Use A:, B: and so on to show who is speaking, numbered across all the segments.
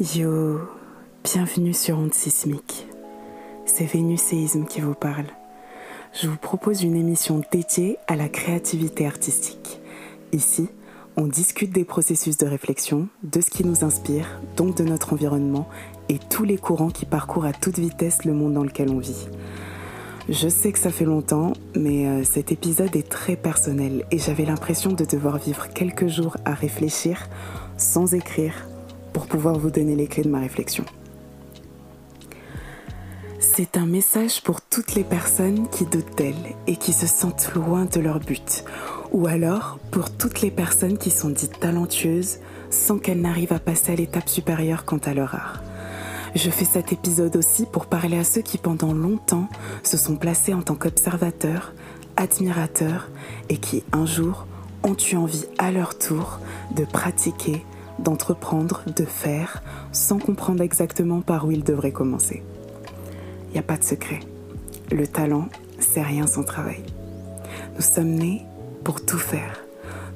A: Yo, bienvenue sur Onde Sismique. C'est Vénus Séisme qui vous parle. Je vous propose une émission dédiée à la créativité artistique. Ici, on discute des processus de réflexion, de ce qui nous inspire, donc de notre environnement et tous les courants qui parcourent à toute vitesse le monde dans lequel on vit. Je sais que ça fait longtemps, mais euh, cet épisode est très personnel et j'avais l'impression de devoir vivre quelques jours à réfléchir sans écrire pour pouvoir vous donner les clés de ma réflexion. C'est un message pour toutes les personnes qui doutent d'elles et qui se sentent loin de leur but, ou alors pour toutes les personnes qui sont dites talentueuses sans qu'elles n'arrivent à passer à l'étape supérieure quant à leur art. Je fais cet épisode aussi pour parler à ceux qui pendant longtemps se sont placés en tant qu'observateurs, admirateurs et qui un jour ont eu envie à leur tour de pratiquer, d'entreprendre, de faire, sans comprendre exactement par où ils devraient commencer. Il n'y a pas de secret. Le talent, c'est rien sans travail. Nous sommes nés pour tout faire.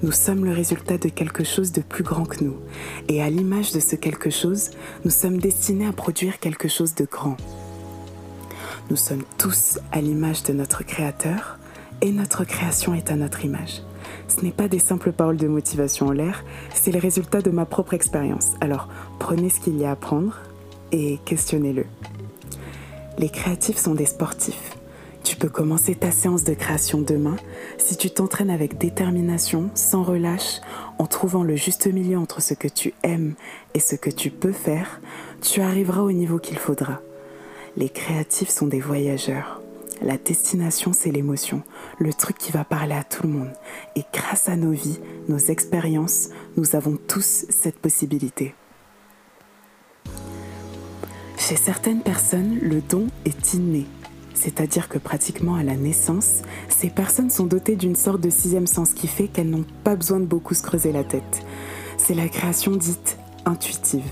A: Nous sommes le résultat de quelque chose de plus grand que nous. Et à l'image de ce quelque chose, nous sommes destinés à produire quelque chose de grand. Nous sommes tous à l'image de notre Créateur et notre création est à notre image. Ce n'est pas des simples paroles de motivation en l'air, c'est le résultat de ma propre expérience. Alors prenez ce qu'il y a à prendre et questionnez-le. Les créatifs sont des sportifs. Tu peux commencer ta séance de création demain si tu t'entraînes avec détermination, sans relâche, en trouvant le juste milieu entre ce que tu aimes et ce que tu peux faire, tu arriveras au niveau qu'il faudra. Les créatifs sont des voyageurs. La destination, c'est l'émotion, le truc qui va parler à tout le monde. Et grâce à nos vies, nos expériences, nous avons tous cette possibilité. Chez certaines personnes, le don est inné, c'est-à-dire que pratiquement à la naissance, ces personnes sont dotées d'une sorte de sixième sens qui fait qu'elles n'ont pas besoin de beaucoup se creuser la tête. C'est la création dite intuitive,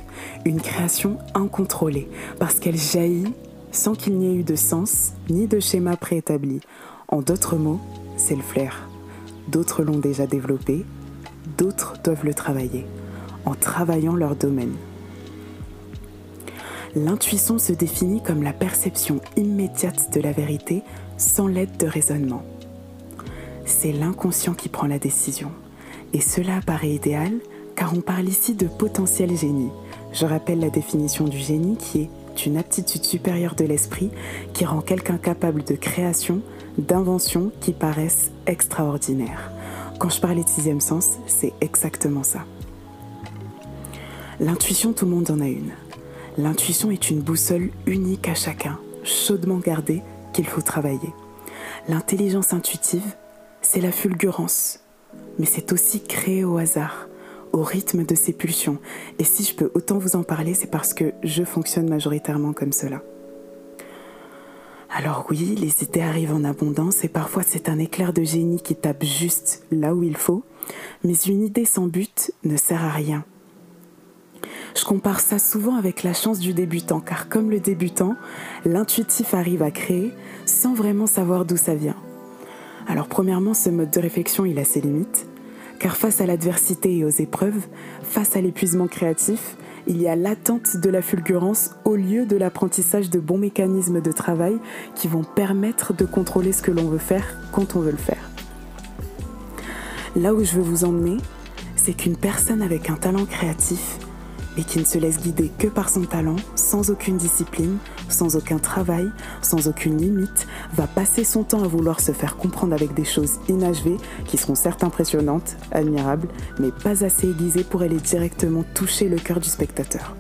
A: une création incontrôlée, parce qu'elle jaillit sans qu'il n'y ait eu de sens ni de schéma préétabli. En d'autres mots, c'est le flair. D'autres l'ont déjà développé, d'autres doivent le travailler, en travaillant leur domaine. L'intuition se définit comme la perception immédiate de la vérité sans l'aide de raisonnement. C'est l'inconscient qui prend la décision. Et cela paraît idéal car on parle ici de potentiel génie. Je rappelle la définition du génie qui est une aptitude supérieure de l'esprit qui rend quelqu'un capable de création, d'invention qui paraissent extraordinaires. Quand je parlais de sixième sens, c'est exactement ça. L'intuition, tout le monde en a une. L'intuition est une boussole unique à chacun, chaudement gardée, qu'il faut travailler. L'intelligence intuitive, c'est la fulgurance, mais c'est aussi créer au hasard, au rythme de ses pulsions. Et si je peux autant vous en parler, c'est parce que je fonctionne majoritairement comme cela. Alors oui, les idées arrivent en abondance et parfois c'est un éclair de génie qui tape juste là où il faut, mais une idée sans but ne sert à rien. Je compare ça souvent avec la chance du débutant, car comme le débutant, l'intuitif arrive à créer sans vraiment savoir d'où ça vient. Alors premièrement, ce mode de réflexion, il a ses limites, car face à l'adversité et aux épreuves, face à l'épuisement créatif, il y a l'attente de la fulgurance au lieu de l'apprentissage de bons mécanismes de travail qui vont permettre de contrôler ce que l'on veut faire quand on veut le faire. Là où je veux vous emmener, c'est qu'une personne avec un talent créatif et qui ne se laisse guider que par son talent, sans aucune discipline, sans aucun travail, sans aucune limite, va passer son temps à vouloir se faire comprendre avec des choses inachevées qui seront certes impressionnantes, admirables, mais pas assez aiguisées pour aller directement toucher le cœur du spectateur.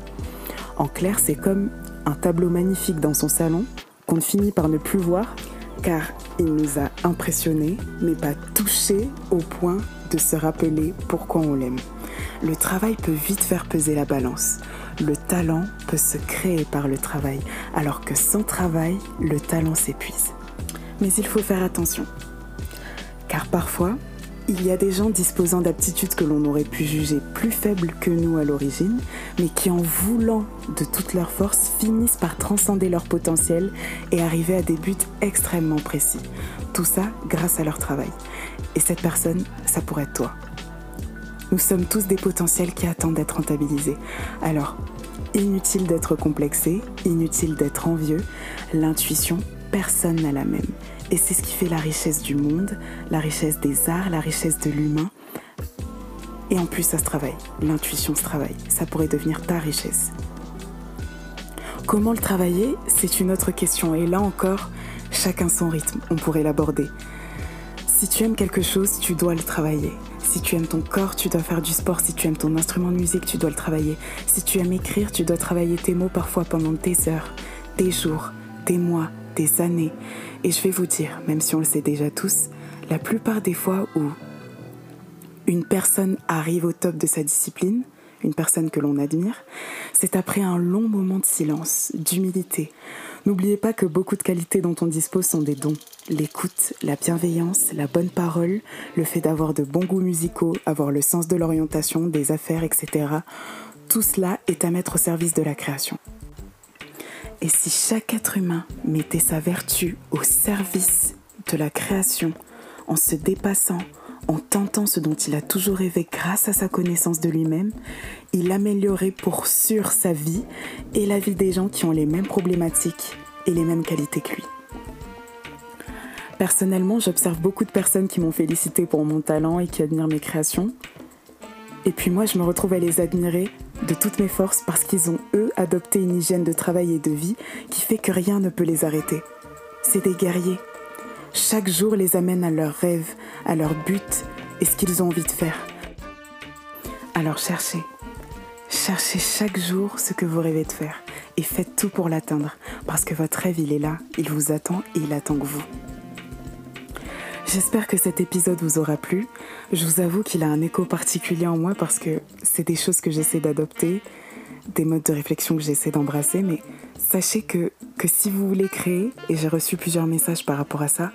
A: En clair, c'est comme un tableau magnifique dans son salon qu'on finit par ne plus voir car il nous a impressionnés, mais pas touchés au point de se rappeler pourquoi on l'aime. Le travail peut vite faire peser la balance. Le talent peut se créer par le travail, alors que sans travail, le talent s'épuise. Mais il faut faire attention. Car parfois, il y a des gens disposant d'aptitudes que l'on aurait pu juger plus faibles que nous à l'origine, mais qui en voulant de toute leur force finissent par transcender leur potentiel et arriver à des buts extrêmement précis. Tout ça grâce à leur travail. Et cette personne, ça pourrait être toi. Nous sommes tous des potentiels qui attendent d'être rentabilisés. Alors, Inutile d'être complexé, inutile d'être envieux, l'intuition, personne n'a la même. Et c'est ce qui fait la richesse du monde, la richesse des arts, la richesse de l'humain. Et en plus, ça se travaille. L'intuition se travaille. Ça pourrait devenir ta richesse. Comment le travailler? C'est une autre question. Et là encore, chacun son rythme. On pourrait l'aborder. Si tu aimes quelque chose, tu dois le travailler. Si tu aimes ton corps, tu dois faire du sport. Si tu aimes ton instrument de musique, tu dois le travailler. Si tu aimes écrire, tu dois travailler tes mots parfois pendant des heures, des jours, des mois, des années. Et je vais vous dire, même si on le sait déjà tous, la plupart des fois où une personne arrive au top de sa discipline, une personne que l'on admire, c'est après un long moment de silence, d'humilité. N'oubliez pas que beaucoup de qualités dont on dispose sont des dons. L'écoute, la bienveillance, la bonne parole, le fait d'avoir de bons goûts musicaux, avoir le sens de l'orientation, des affaires, etc. Tout cela est à mettre au service de la création. Et si chaque être humain mettait sa vertu au service de la création, en se dépassant, en tentant ce dont il a toujours rêvé grâce à sa connaissance de lui-même, il améliorerait pour sûr sa vie et la vie des gens qui ont les mêmes problématiques et les mêmes qualités que lui. Personnellement, j'observe beaucoup de personnes qui m'ont félicité pour mon talent et qui admirent mes créations. Et puis moi, je me retrouve à les admirer de toutes mes forces parce qu'ils ont, eux, adopté une hygiène de travail et de vie qui fait que rien ne peut les arrêter. C'est des guerriers. Chaque jour les amène à leurs rêves, à leur but et ce qu'ils ont envie de faire. Alors cherchez. Cherchez chaque jour ce que vous rêvez de faire et faites tout pour l'atteindre parce que votre rêve, il est là, il vous attend et il attend que vous. J'espère que cet épisode vous aura plu. Je vous avoue qu'il a un écho particulier en moi parce que c'est des choses que j'essaie d'adopter, des modes de réflexion que j'essaie d'embrasser, mais sachez que, que si vous voulez créer, et j'ai reçu plusieurs messages par rapport à ça,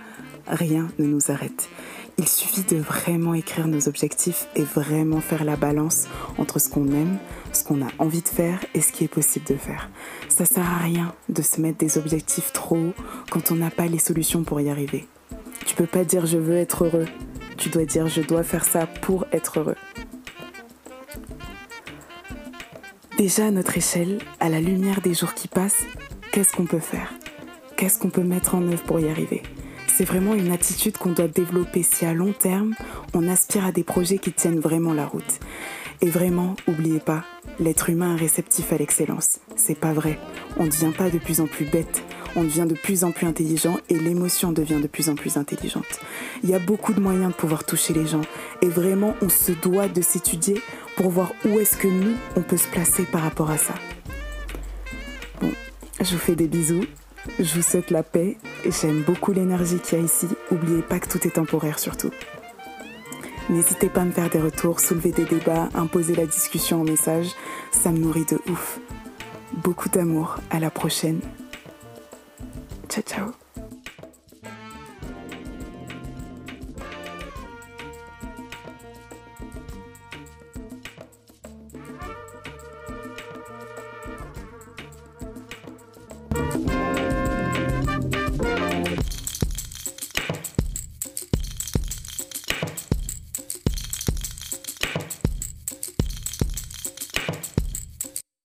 A: rien ne nous arrête. Il suffit de vraiment écrire nos objectifs et vraiment faire la balance entre ce qu'on aime, ce qu'on a envie de faire et ce qui est possible de faire. Ça sert à rien de se mettre des objectifs trop hauts quand on n'a pas les solutions pour y arriver. Tu peux pas dire je veux être heureux. Tu dois dire je dois faire ça pour être heureux. Déjà à notre échelle, à la lumière des jours qui passent, qu'est-ce qu'on peut faire? Qu'est-ce qu'on peut mettre en œuvre pour y arriver? C'est vraiment une attitude qu'on doit développer si à long terme, on aspire à des projets qui tiennent vraiment la route. Et vraiment, oubliez pas, l'être humain est réceptif à l'excellence. C'est pas vrai. On ne devient pas de plus en plus bête on devient de plus en plus intelligent et l'émotion devient de plus en plus intelligente. Il y a beaucoup de moyens de pouvoir toucher les gens et vraiment on se doit de s'étudier pour voir où est-ce que nous, on peut se placer par rapport à ça. Bon, je vous fais des bisous, je vous souhaite la paix, j'aime beaucoup l'énergie qu'il y a ici, n'oubliez pas que tout est temporaire surtout. N'hésitez pas à me faire des retours, soulever des débats, imposer la discussion en message, ça me nourrit de ouf. Beaucoup d'amour, à la prochaine. Ciao, ciao.